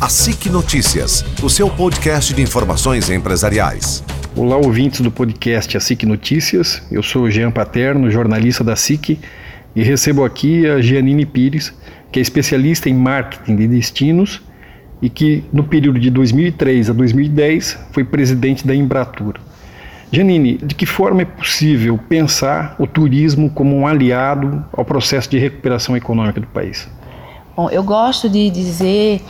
A SIC Notícias, o seu podcast de informações empresariais. Olá, ouvintes do podcast A SIC Notícias. Eu sou o Jean Paterno, jornalista da SIC, e recebo aqui a Gianine Pires, que é especialista em marketing de destinos e que, no período de 2003 a 2010, foi presidente da Embratur. Janine, de que forma é possível pensar o turismo como um aliado ao processo de recuperação econômica do país? Bom, eu gosto de dizer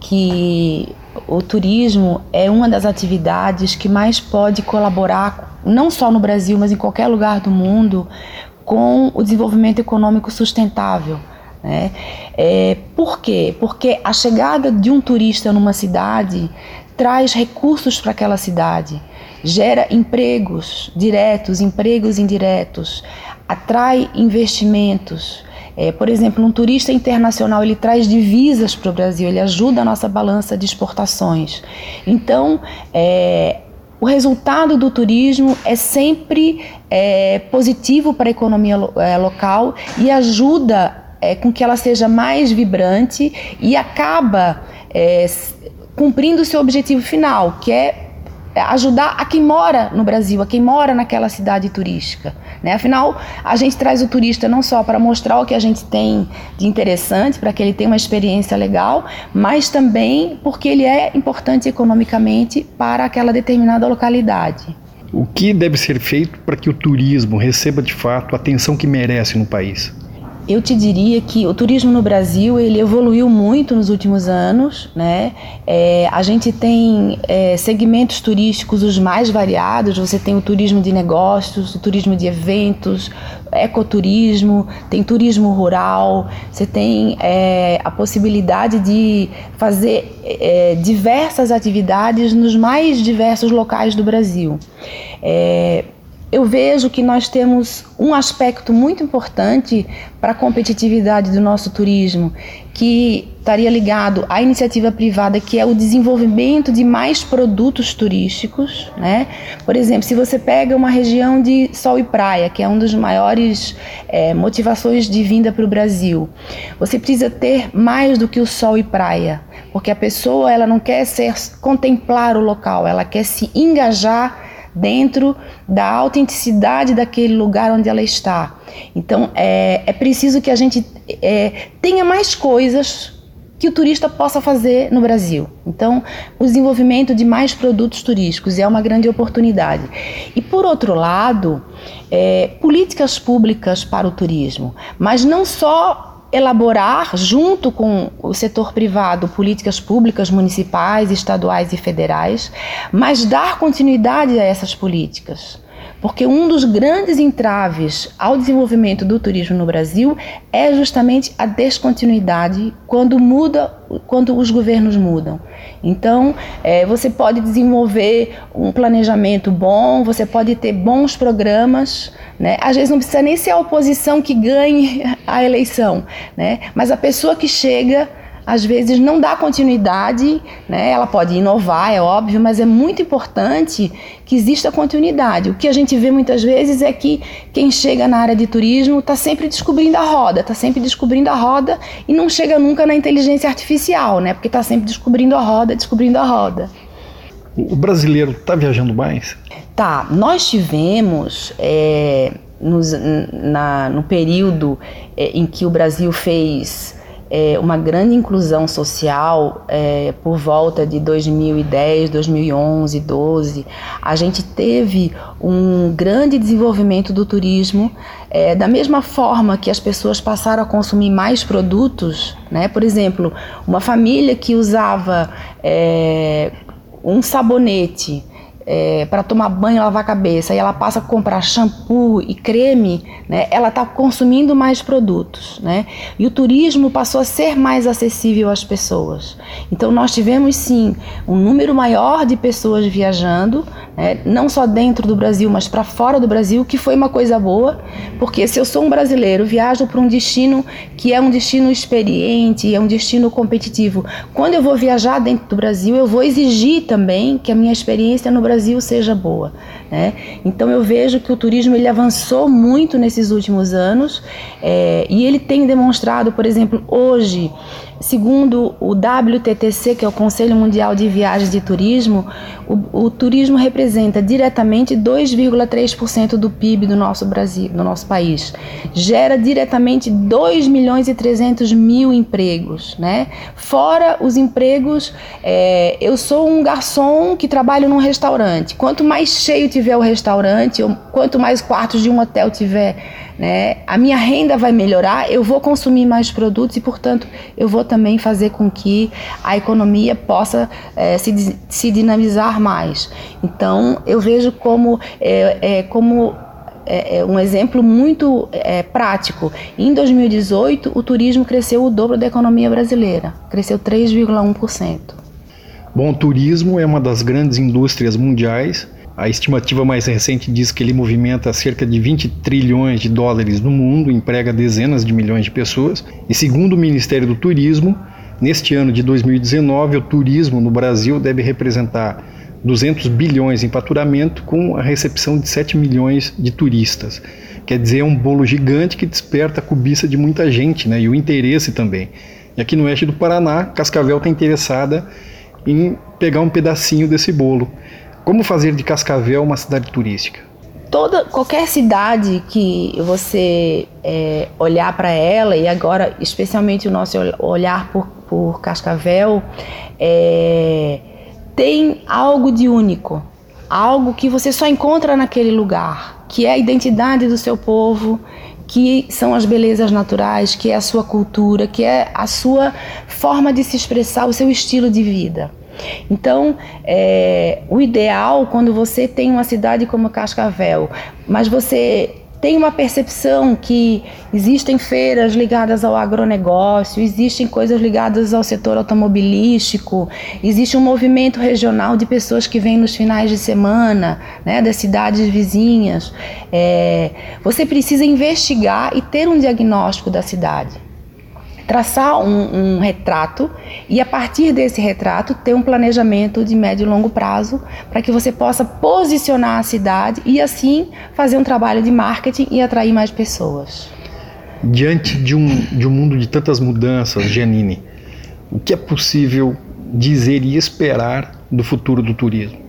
que o turismo é uma das atividades que mais pode colaborar, não só no Brasil, mas em qualquer lugar do mundo, com o desenvolvimento econômico sustentável. Né? É, por quê? Porque a chegada de um turista numa cidade traz recursos para aquela cidade, gera empregos diretos, empregos indiretos, atrai investimentos, é, por exemplo, um turista internacional ele traz divisas para o Brasil, ele ajuda a nossa balança de exportações. Então, é, o resultado do turismo é sempre é, positivo para a economia é, local e ajuda é, com que ela seja mais vibrante e acaba é, cumprindo o seu objetivo final, que é, ajudar a quem mora no Brasil, a quem mora naquela cidade turística. Né? Afinal, a gente traz o turista não só para mostrar o que a gente tem de interessante, para que ele tenha uma experiência legal, mas também porque ele é importante economicamente para aquela determinada localidade. O que deve ser feito para que o turismo receba de fato a atenção que merece no país? Eu te diria que o turismo no Brasil ele evoluiu muito nos últimos anos, né? É, a gente tem é, segmentos turísticos os mais variados. Você tem o turismo de negócios, o turismo de eventos, ecoturismo, tem turismo rural. Você tem é, a possibilidade de fazer é, diversas atividades nos mais diversos locais do Brasil. Eu vejo que nós temos um aspecto muito importante para a competitividade do nosso turismo, que estaria ligado à iniciativa privada, que é o desenvolvimento de mais produtos turísticos. Né? Por exemplo, se você pega uma região de sol e praia, que é uma das maiores é, motivações de vinda para o Brasil, você precisa ter mais do que o sol e praia, porque a pessoa ela não quer ser contemplar o local, ela quer se engajar dentro da autenticidade daquele lugar onde ela está. Então é, é preciso que a gente é, tenha mais coisas que o turista possa fazer no Brasil. Então, o desenvolvimento de mais produtos turísticos é uma grande oportunidade. E, por outro lado, é, políticas públicas para o turismo, mas não só elaborar, junto com o setor privado, políticas públicas municipais, estaduais e federais, mas dar continuidade a essas políticas. Porque um dos grandes entraves ao desenvolvimento do turismo no Brasil é justamente a descontinuidade quando muda, quando os governos mudam. Então, é, você pode desenvolver um planejamento bom, você pode ter bons programas, né? Às vezes não precisa nem ser a oposição que ganhe a eleição, né? Mas a pessoa que chega às vezes não dá continuidade, né? ela pode inovar, é óbvio, mas é muito importante que exista continuidade. O que a gente vê muitas vezes é que quem chega na área de turismo está sempre descobrindo a roda, está sempre descobrindo a roda e não chega nunca na inteligência artificial, né? porque está sempre descobrindo a roda, descobrindo a roda. O brasileiro está viajando mais? Tá, nós tivemos. É, nos, na, no período é, em que o Brasil fez é, uma grande inclusão social é, por volta de 2010, 2011, 12. A gente teve um grande desenvolvimento do turismo, é, da mesma forma que as pessoas passaram a consumir mais produtos, né? Por exemplo, uma família que usava é, um sabonete é, para tomar banho, lavar a cabeça, e ela passa a comprar shampoo e creme, né, ela está consumindo mais produtos. Né? E o turismo passou a ser mais acessível às pessoas. Então, nós tivemos sim um número maior de pessoas viajando, né, não só dentro do Brasil, mas para fora do Brasil, que foi uma coisa boa, porque se eu sou um brasileiro, viajo para um destino que é um destino experiente, é um destino competitivo. Quando eu vou viajar dentro do Brasil, eu vou exigir também que a minha experiência no Brasil seja boa. Né? Então eu vejo que o turismo ele avançou muito nesses últimos anos é, e ele tem demonstrado, por exemplo, hoje Segundo o WTTC, que é o Conselho Mundial de Viagens e Turismo, o, o turismo representa diretamente 2,3% do PIB do nosso Brasil, do nosso país. Gera diretamente 2 milhões e 300 mil empregos, né? Fora os empregos, é, eu sou um garçom que trabalho num restaurante. Quanto mais cheio tiver o restaurante, quanto mais quartos de um hotel tiver né? A minha renda vai melhorar, eu vou consumir mais produtos e, portanto, eu vou também fazer com que a economia possa é, se, se dinamizar mais. Então, eu vejo como, é, é como é, é um exemplo muito é, prático. Em 2018, o turismo cresceu o dobro da economia brasileira, cresceu 3,1%. Bom, o turismo é uma das grandes indústrias mundiais a estimativa mais recente diz que ele movimenta cerca de 20 trilhões de dólares no mundo, emprega dezenas de milhões de pessoas. E segundo o Ministério do Turismo, neste ano de 2019, o turismo no Brasil deve representar 200 bilhões em faturamento, com a recepção de 7 milhões de turistas. Quer dizer, é um bolo gigante que desperta a cobiça de muita gente né, e o interesse também. E aqui no oeste do Paraná, Cascavel está interessada em pegar um pedacinho desse bolo. Como fazer de Cascavel uma cidade turística? Toda, qualquer cidade que você é, olhar para ela, e agora especialmente o nosso olhar por, por Cascavel, é, tem algo de único, algo que você só encontra naquele lugar, que é a identidade do seu povo, que são as belezas naturais, que é a sua cultura, que é a sua forma de se expressar, o seu estilo de vida. Então, é, o ideal quando você tem uma cidade como Cascavel, mas você tem uma percepção que existem feiras ligadas ao agronegócio, existem coisas ligadas ao setor automobilístico, existe um movimento regional de pessoas que vêm nos finais de semana, né, das cidades vizinhas. É, você precisa investigar e ter um diagnóstico da cidade traçar um, um, retrato e a partir desse retrato ter um planejamento de médio e longo prazo para que você possa posicionar a cidade e assim fazer um trabalho de marketing e atrair mais pessoas. Diante de um, de um mundo de tantas mudanças, Janine, o que é possível dizer e esperar do futuro do turismo?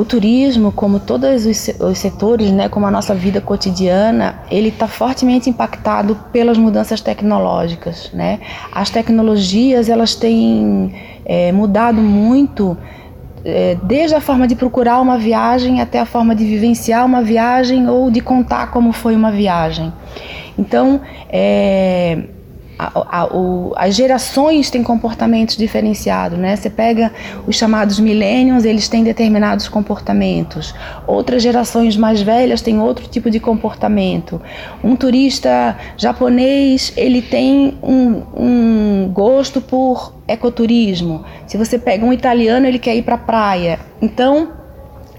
O turismo, como todos os setores, né, como a nossa vida cotidiana, ele está fortemente impactado pelas mudanças tecnológicas. Né? As tecnologias elas têm é, mudado muito é, desde a forma de procurar uma viagem até a forma de vivenciar uma viagem ou de contar como foi uma viagem. Então, é, a, a, o, as gerações têm comportamentos diferenciados, né? Você pega os chamados millennials, eles têm determinados comportamentos. Outras gerações mais velhas têm outro tipo de comportamento. Um turista japonês, ele tem um, um gosto por ecoturismo. Se você pega um italiano, ele quer ir para a praia. Então,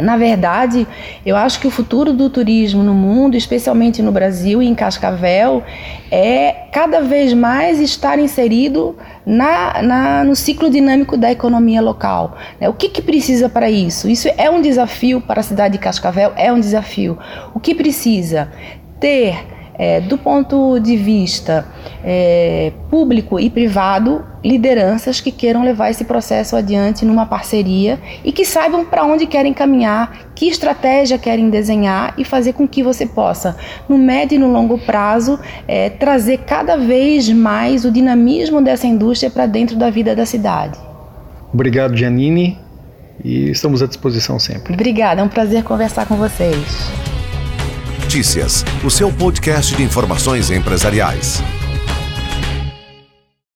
na verdade, eu acho que o futuro do turismo no mundo, especialmente no Brasil e em Cascavel, é cada vez mais estar inserido na, na, no ciclo dinâmico da economia local. Né? O que, que precisa para isso? Isso é um desafio para a cidade de Cascavel, é um desafio. O que precisa? Ter é, do ponto de vista é, público e privado, lideranças que queiram levar esse processo adiante numa parceria e que saibam para onde querem caminhar, que estratégia querem desenhar e fazer com que você possa, no médio e no longo prazo, é, trazer cada vez mais o dinamismo dessa indústria para dentro da vida da cidade. Obrigado, Janine, e estamos à disposição sempre. Obrigada, é um prazer conversar com vocês. Notícias, o seu podcast de informações empresariais.